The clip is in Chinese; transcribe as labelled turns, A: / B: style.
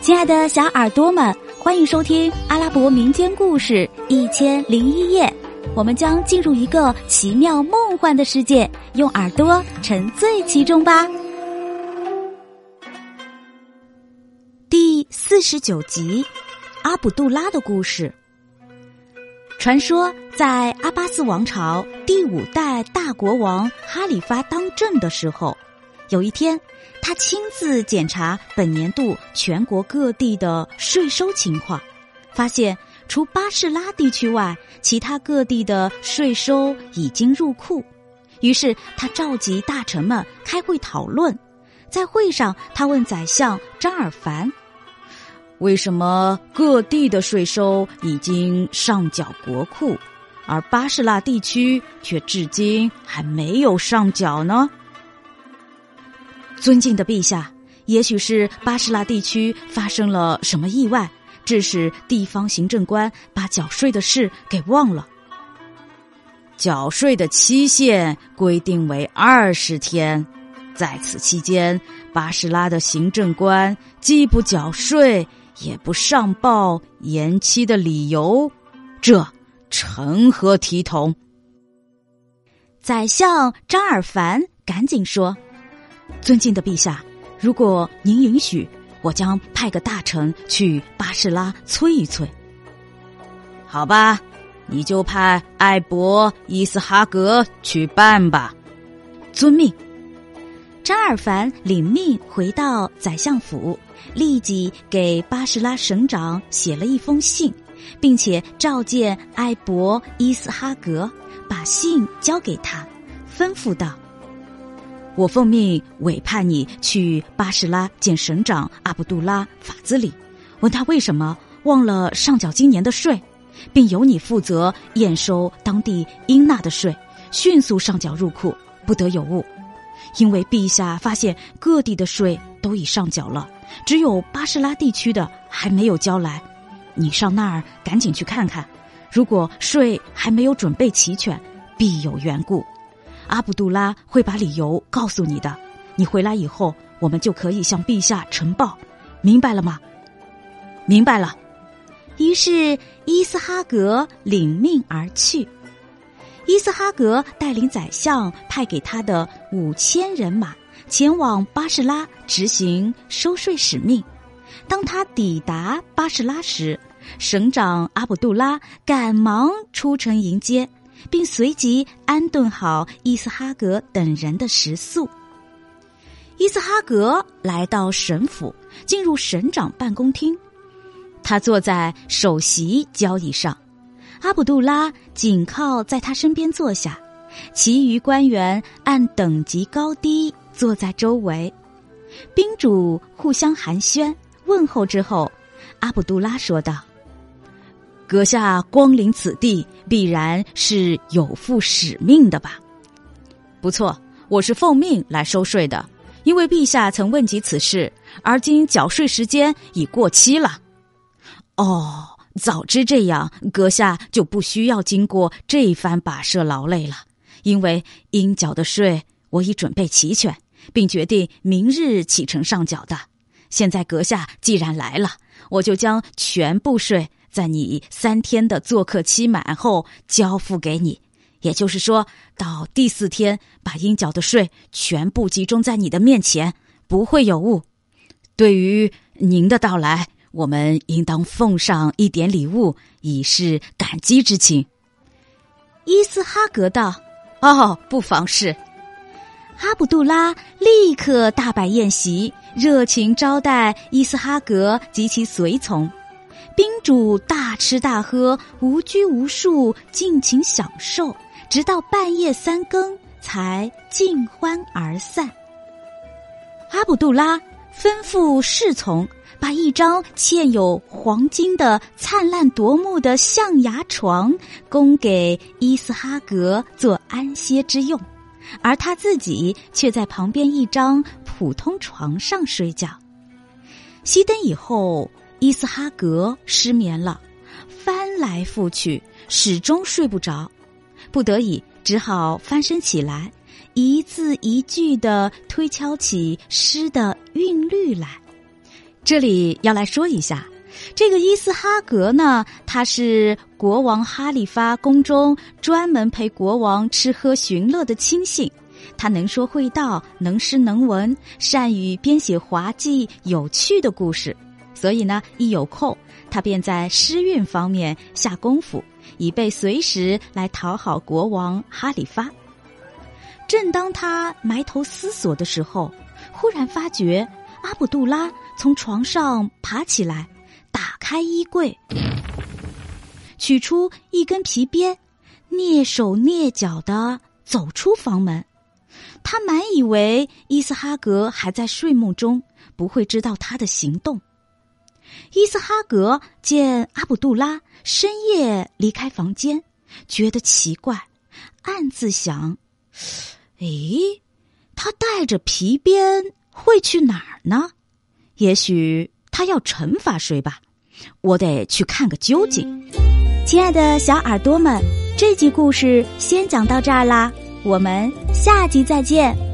A: 亲爱的小耳朵们，欢迎收听阿拉伯民间故事《一千零一夜》。我们将进入一个奇妙梦幻的世界，用耳朵沉醉其中吧。第四十九集，阿卜杜拉的故事。传说在阿巴斯王朝第五代大国王哈里发当政的时候，有一天。他亲自检查本年度全国各地的税收情况，发现除巴士拉地区外，其他各地的税收已经入库。于是他召集大臣们开会讨论。在会上，他问宰相张尔凡：“为什么各地的税收已经上缴国库，而巴士拉地区却至今还没有上缴呢？”尊敬的陛下，也许是巴士拉地区发生了什么意外，致使地方行政官把缴税的事给忘了。缴税的期限规定为二十天，在此期间，巴士拉的行政官既不缴税，也不上报延期的理由，这成何体统？宰相张尔凡赶紧说。尊敬的陛下，如果您允许，我将派个大臣去巴士拉催一催。好吧，你就派艾博伊斯哈格去办吧。遵命。张尔凡领命回到宰相府，立即给巴士拉省长写了一封信，并且召见艾博伊斯哈格，把信交给他，吩咐道。我奉命委派你去巴士拉见省长阿卜杜拉法兹里，问他为什么忘了上缴今年的税，并由你负责验收当地应纳的税，迅速上缴入库，不得有误。因为陛下发现各地的税都已上缴了，只有巴士拉地区的还没有交来，你上那儿赶紧去看看，如果税还没有准备齐全，必有缘故。阿卜杜拉会把理由告诉你的。你回来以后，我们就可以向陛下呈报，明白了吗？明白了。于是伊斯哈格领命而去。伊斯哈格带领宰相派给他的五千人马前往巴士拉执行收税使命。当他抵达巴士拉时，省长阿卜杜拉赶忙出城迎接。并随即安顿好伊斯哈格等人的食宿。伊斯哈格来到省府，进入省长办公厅。他坐在首席交椅上，阿卜杜拉紧靠在他身边坐下，其余官员按等级高低坐在周围。宾主互相寒暄问候之后，阿卜杜拉说道。阁下光临此地，必然是有负使命的吧？不错，我是奉命来收税的，因为陛下曾问及此事，而今缴税时间已过期了。哦，早知这样，阁下就不需要经过这番跋涉劳累了，因为应缴的税我已准备齐全，并决定明日启程上缴的。现在阁下既然来了，我就将全部税。在你三天的做客期满后交付给你，也就是说，到第四天把应缴的税全部集中在你的面前，不会有误。对于您的到来，我们应当奉上一点礼物，以示感激之情。伊斯哈格道：“哦，不妨事。”阿卜杜拉立刻大摆宴席，热情招待伊斯哈格及其随从。宾主大吃大喝，无拘无束，尽情享受，直到半夜三更才尽欢而散。阿卜杜拉吩咐侍从把一张嵌有黄金的灿烂夺目的象牙床供给伊斯哈格做安歇之用，而他自己却在旁边一张普通床上睡觉。熄灯以后。伊斯哈格失眠了，翻来覆去，始终睡不着，不得已只好翻身起来，一字一句的推敲起诗的韵律来。这里要来说一下，这个伊斯哈格呢，他是国王哈里发宫中专门陪国王吃喝寻乐的亲信。他能说会道，能诗能文，善于编写滑稽有趣的故事。所以呢，一有空，他便在诗韵方面下功夫，以备随时来讨好国王哈里发。正当他埋头思索的时候，忽然发觉阿卜杜拉从床上爬起来，打开衣柜，取出一根皮鞭，蹑手蹑脚的走出房门。他满以为伊斯哈格还在睡梦中，不会知道他的行动。伊斯哈格见阿卜杜拉深夜离开房间，觉得奇怪，暗自想：“诶，他带着皮鞭会去哪儿呢？也许他要惩罚谁吧？我得去看个究竟。”亲爱的小耳朵们，这集故事先讲到这儿啦。我们下集再见。